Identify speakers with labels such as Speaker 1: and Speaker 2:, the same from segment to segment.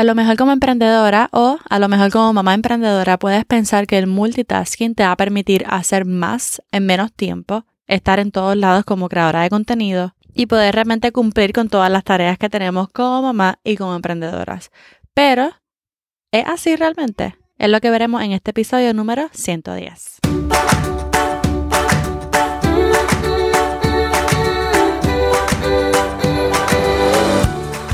Speaker 1: A lo mejor como emprendedora o a lo mejor como mamá emprendedora puedes pensar que el multitasking te va a permitir hacer más en menos tiempo, estar en todos lados como creadora de contenido y poder realmente cumplir con todas las tareas que tenemos como mamá y como emprendedoras. Pero, ¿es así realmente? Es lo que veremos en este episodio número 110.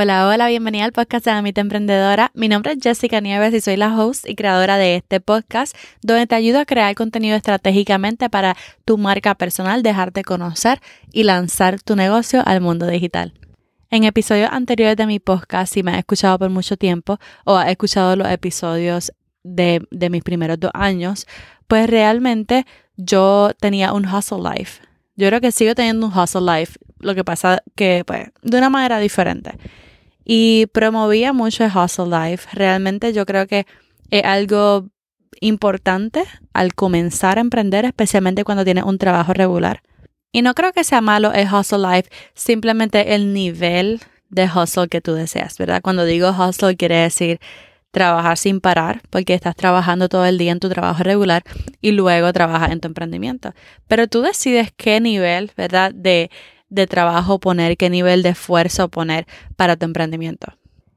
Speaker 1: Hola, hola, bienvenida al podcast de Amita Emprendedora. Mi nombre es Jessica Nieves y soy la host y creadora de este podcast donde te ayudo a crear contenido estratégicamente para tu marca personal, dejarte conocer y lanzar tu negocio al mundo digital. En episodios anteriores de mi podcast, si me has escuchado por mucho tiempo o has escuchado los episodios de, de mis primeros dos años, pues realmente yo tenía un hustle life. Yo creo que sigo teniendo un hustle life, lo que pasa que pues de una manera diferente y promovía mucho el hustle life. Realmente yo creo que es algo importante al comenzar a emprender, especialmente cuando tienes un trabajo regular. Y no creo que sea malo el hustle life, simplemente el nivel de hustle que tú deseas, ¿verdad? Cuando digo hustle quiere decir trabajar sin parar, porque estás trabajando todo el día en tu trabajo regular y luego trabajas en tu emprendimiento. Pero tú decides qué nivel, ¿verdad? De de trabajo poner, qué nivel de esfuerzo poner para tu emprendimiento.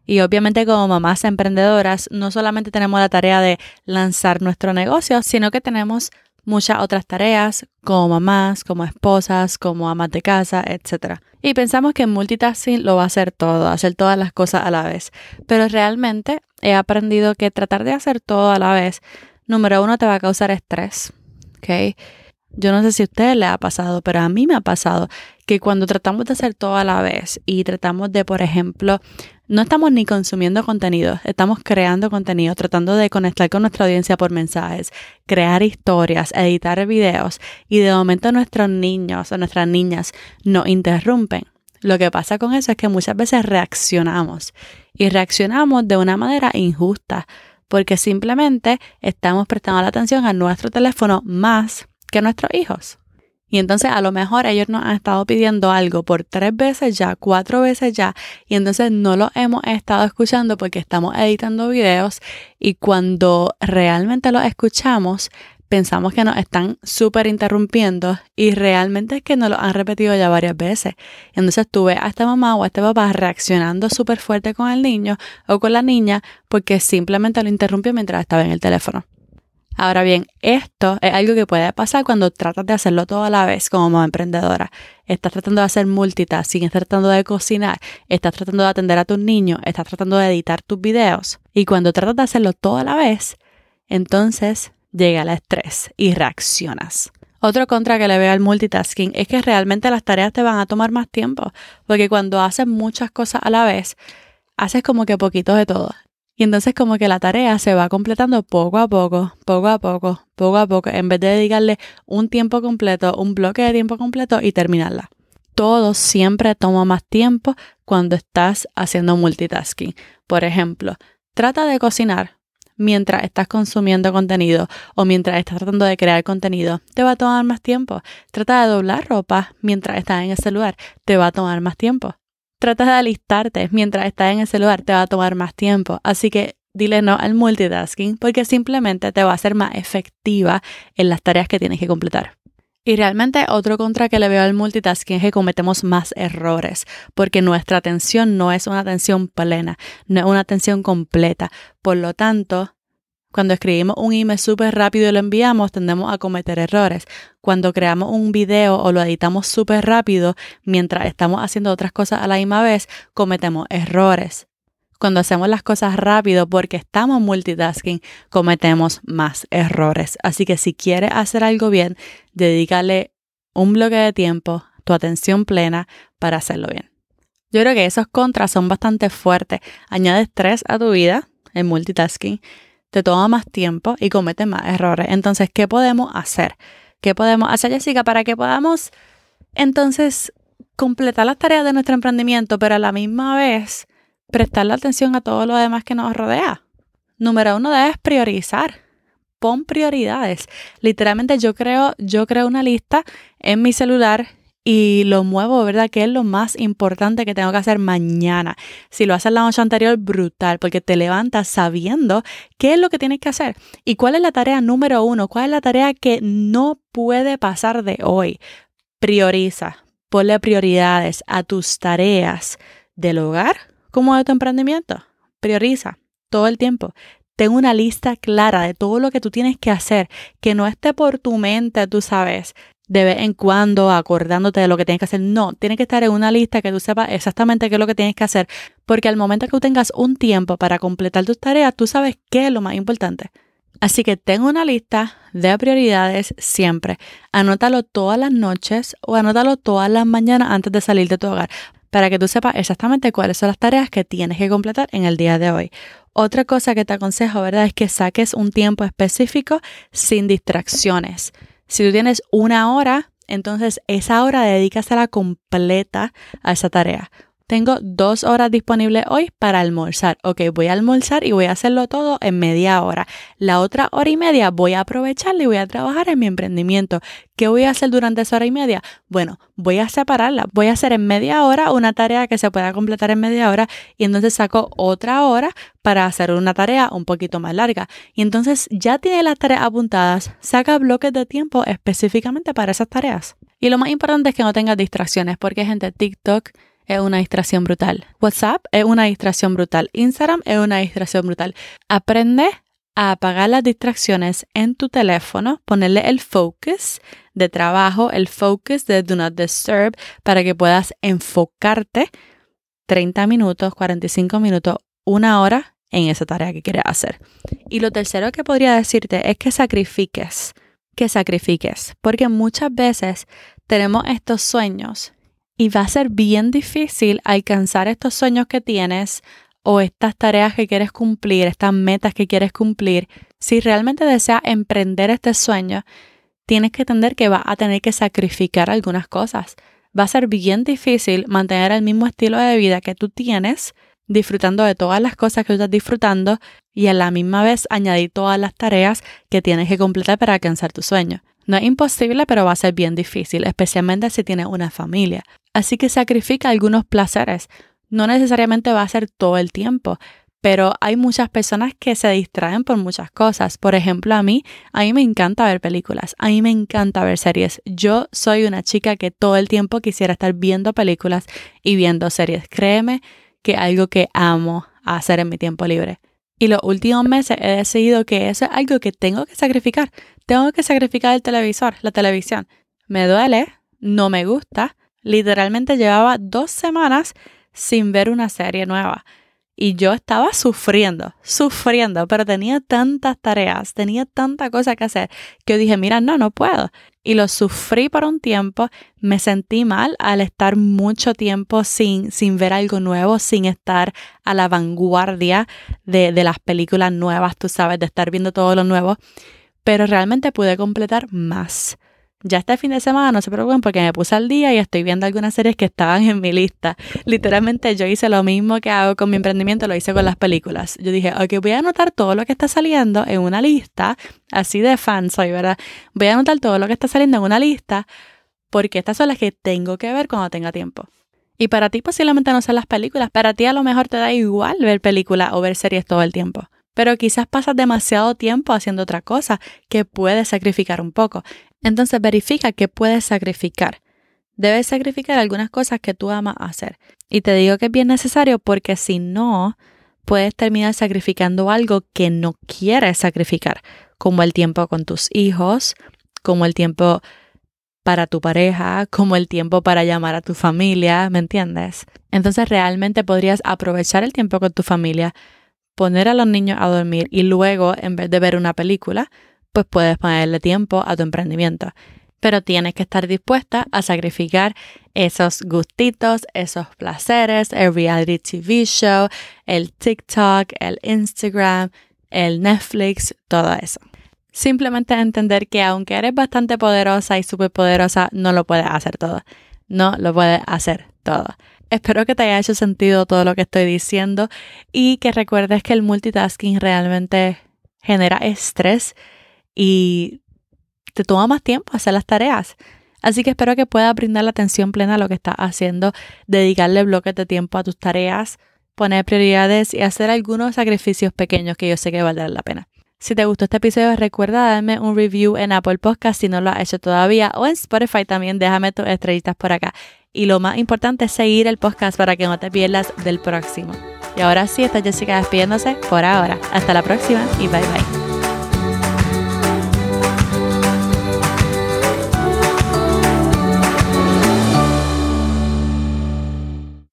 Speaker 1: Y obviamente como mamás emprendedoras no solamente tenemos la tarea de lanzar nuestro negocio, sino que tenemos muchas otras tareas como mamás, como esposas, como amas de casa, etc. Y pensamos que multitasking lo va a hacer todo, hacer todas las cosas a la vez. Pero realmente he aprendido que tratar de hacer todo a la vez, número uno, te va a causar estrés. ¿ok?, yo no sé si a ustedes les ha pasado, pero a mí me ha pasado que cuando tratamos de hacer todo a la vez y tratamos de, por ejemplo, no estamos ni consumiendo contenido, estamos creando contenido, tratando de conectar con nuestra audiencia por mensajes, crear historias, editar videos y de momento nuestros niños o nuestras niñas nos interrumpen. Lo que pasa con eso es que muchas veces reaccionamos y reaccionamos de una manera injusta porque simplemente estamos prestando la atención a nuestro teléfono más que nuestros hijos. Y entonces a lo mejor ellos nos han estado pidiendo algo por tres veces ya, cuatro veces ya, y entonces no lo hemos estado escuchando porque estamos editando videos y cuando realmente lo escuchamos, pensamos que nos están súper interrumpiendo y realmente es que nos lo han repetido ya varias veces. Entonces tú ves a esta mamá o a este papá reaccionando súper fuerte con el niño o con la niña porque simplemente lo interrumpió mientras estaba en el teléfono. Ahora bien, esto es algo que puede pasar cuando tratas de hacerlo todo a la vez como emprendedora. Estás tratando de hacer multitasking, estás tratando de cocinar, estás tratando de atender a tus niños, estás tratando de editar tus videos. Y cuando tratas de hacerlo todo a la vez, entonces llega el estrés y reaccionas. Otro contra que le veo al multitasking es que realmente las tareas te van a tomar más tiempo, porque cuando haces muchas cosas a la vez, haces como que poquito de todo. Y entonces como que la tarea se va completando poco a poco, poco a poco, poco a poco, en vez de dedicarle un tiempo completo, un bloque de tiempo completo y terminarla. Todo siempre toma más tiempo cuando estás haciendo multitasking. Por ejemplo, trata de cocinar mientras estás consumiendo contenido o mientras estás tratando de crear contenido, te va a tomar más tiempo. Trata de doblar ropa mientras estás en el celular, te va a tomar más tiempo tratas de alistarte mientras estás en el celular, te va a tomar más tiempo. Así que dile no al multitasking porque simplemente te va a hacer más efectiva en las tareas que tienes que completar. Y realmente otro contra que le veo al multitasking es que cometemos más errores, porque nuestra atención no es una atención plena, no es una atención completa. Por lo tanto, cuando escribimos un email súper rápido y lo enviamos, tendemos a cometer errores. Cuando creamos un video o lo editamos súper rápido mientras estamos haciendo otras cosas a la misma vez, cometemos errores. Cuando hacemos las cosas rápido porque estamos multitasking, cometemos más errores. Así que si quieres hacer algo bien, dedícale un bloque de tiempo, tu atención plena para hacerlo bien. Yo creo que esos contras son bastante fuertes. Añade estrés a tu vida, el multitasking te toma más tiempo y comete más errores. Entonces, ¿qué podemos hacer? ¿Qué podemos hacer, Jessica, para que podamos entonces completar las tareas de nuestro emprendimiento, pero a la misma vez prestarle atención a todo lo demás que nos rodea? Número uno, debes priorizar. Pon prioridades. Literalmente yo creo, yo creo una lista en mi celular y lo muevo, ¿verdad? Que es lo más importante que tengo que hacer mañana. Si lo haces la noche anterior, brutal, porque te levantas sabiendo qué es lo que tienes que hacer y cuál es la tarea número uno, cuál es la tarea que no puede pasar de hoy. Prioriza, ponle prioridades a tus tareas del hogar como de tu emprendimiento. Prioriza todo el tiempo. Ten una lista clara de todo lo que tú tienes que hacer, que no esté por tu mente, tú sabes, de vez en cuando acordándote de lo que tienes que hacer. No, tiene que estar en una lista que tú sepas exactamente qué es lo que tienes que hacer, porque al momento que tú tengas un tiempo para completar tus tareas, tú sabes qué es lo más importante. Así que ten una lista de prioridades siempre. Anótalo todas las noches o anótalo todas las mañanas antes de salir de tu hogar para que tú sepas exactamente cuáles son las tareas que tienes que completar en el día de hoy. Otra cosa que te aconsejo, ¿verdad? Es que saques un tiempo específico sin distracciones. Si tú tienes una hora, entonces esa hora dedícasela completa a esa tarea. Tengo dos horas disponibles hoy para almorzar. Ok, voy a almorzar y voy a hacerlo todo en media hora. La otra hora y media voy a aprovecharla y voy a trabajar en mi emprendimiento. ¿Qué voy a hacer durante esa hora y media? Bueno, voy a separarla. Voy a hacer en media hora una tarea que se pueda completar en media hora y entonces saco otra hora para hacer una tarea un poquito más larga. Y entonces ya tiene las tareas apuntadas, saca bloques de tiempo específicamente para esas tareas. Y lo más importante es que no tengas distracciones porque gente TikTok es una distracción brutal. WhatsApp es una distracción brutal. Instagram es una distracción brutal. Aprende a apagar las distracciones en tu teléfono, ponerle el focus de trabajo, el focus de Do Not Disturb, para que puedas enfocarte 30 minutos, 45 minutos, una hora en esa tarea que quieres hacer. Y lo tercero que podría decirte es que sacrifiques, que sacrifiques, porque muchas veces tenemos estos sueños y va a ser bien difícil alcanzar estos sueños que tienes o estas tareas que quieres cumplir, estas metas que quieres cumplir. Si realmente deseas emprender este sueño, tienes que entender que vas a tener que sacrificar algunas cosas. Va a ser bien difícil mantener el mismo estilo de vida que tú tienes, disfrutando de todas las cosas que tú estás disfrutando y a la misma vez añadir todas las tareas que tienes que completar para alcanzar tu sueño. No es imposible, pero va a ser bien difícil, especialmente si tienes una familia. Así que sacrifica algunos placeres. No necesariamente va a ser todo el tiempo, pero hay muchas personas que se distraen por muchas cosas. Por ejemplo, a mí, a mí me encanta ver películas, a mí me encanta ver series. Yo soy una chica que todo el tiempo quisiera estar viendo películas y viendo series. Créeme que algo que amo hacer en mi tiempo libre. Y los últimos meses he decidido que eso es algo que tengo que sacrificar. Tengo que sacrificar el televisor, la televisión. Me duele, no me gusta, Literalmente llevaba dos semanas sin ver una serie nueva. Y yo estaba sufriendo, sufriendo, pero tenía tantas tareas, tenía tanta cosa que hacer, que dije, mira, no, no puedo. Y lo sufrí por un tiempo, me sentí mal al estar mucho tiempo sin, sin ver algo nuevo, sin estar a la vanguardia de, de las películas nuevas, tú sabes, de estar viendo todo lo nuevo, pero realmente pude completar más. Ya este fin de semana no se preocupen porque me puse al día y estoy viendo algunas series que estaban en mi lista. Literalmente yo hice lo mismo que hago con mi emprendimiento, lo hice con las películas. Yo dije, ok, voy a anotar todo lo que está saliendo en una lista, así de fan soy, ¿verdad? Voy a anotar todo lo que está saliendo en una lista porque estas son las que tengo que ver cuando tenga tiempo. Y para ti posiblemente no sean las películas, para ti a lo mejor te da igual ver películas o ver series todo el tiempo pero quizás pasas demasiado tiempo haciendo otra cosa que puedes sacrificar un poco. Entonces verifica qué puedes sacrificar. Debes sacrificar algunas cosas que tú amas hacer. Y te digo que es bien necesario porque si no, puedes terminar sacrificando algo que no quieres sacrificar, como el tiempo con tus hijos, como el tiempo para tu pareja, como el tiempo para llamar a tu familia, ¿me entiendes? Entonces realmente podrías aprovechar el tiempo con tu familia, poner a los niños a dormir y luego, en vez de ver una película, pues puedes ponerle tiempo a tu emprendimiento. Pero tienes que estar dispuesta a sacrificar esos gustitos, esos placeres, el reality TV show, el TikTok, el Instagram, el Netflix, todo eso. Simplemente entender que aunque eres bastante poderosa y súper poderosa, no lo puedes hacer todo. No lo puedes hacer todo. Espero que te haya hecho sentido todo lo que estoy diciendo y que recuerdes que el multitasking realmente genera estrés y te toma más tiempo hacer las tareas. Así que espero que puedas brindar la atención plena a lo que estás haciendo, dedicarle bloques de tiempo a tus tareas, poner prioridades y hacer algunos sacrificios pequeños que yo sé que valdrán la pena. Si te gustó este episodio, recuerda darme un review en Apple Podcast si no lo has hecho todavía o en Spotify también déjame tus estrellitas por acá. Y lo más importante es seguir el podcast para que no te pierdas del próximo. Y ahora sí, está Jessica despidiéndose por ahora. Hasta la próxima y bye bye.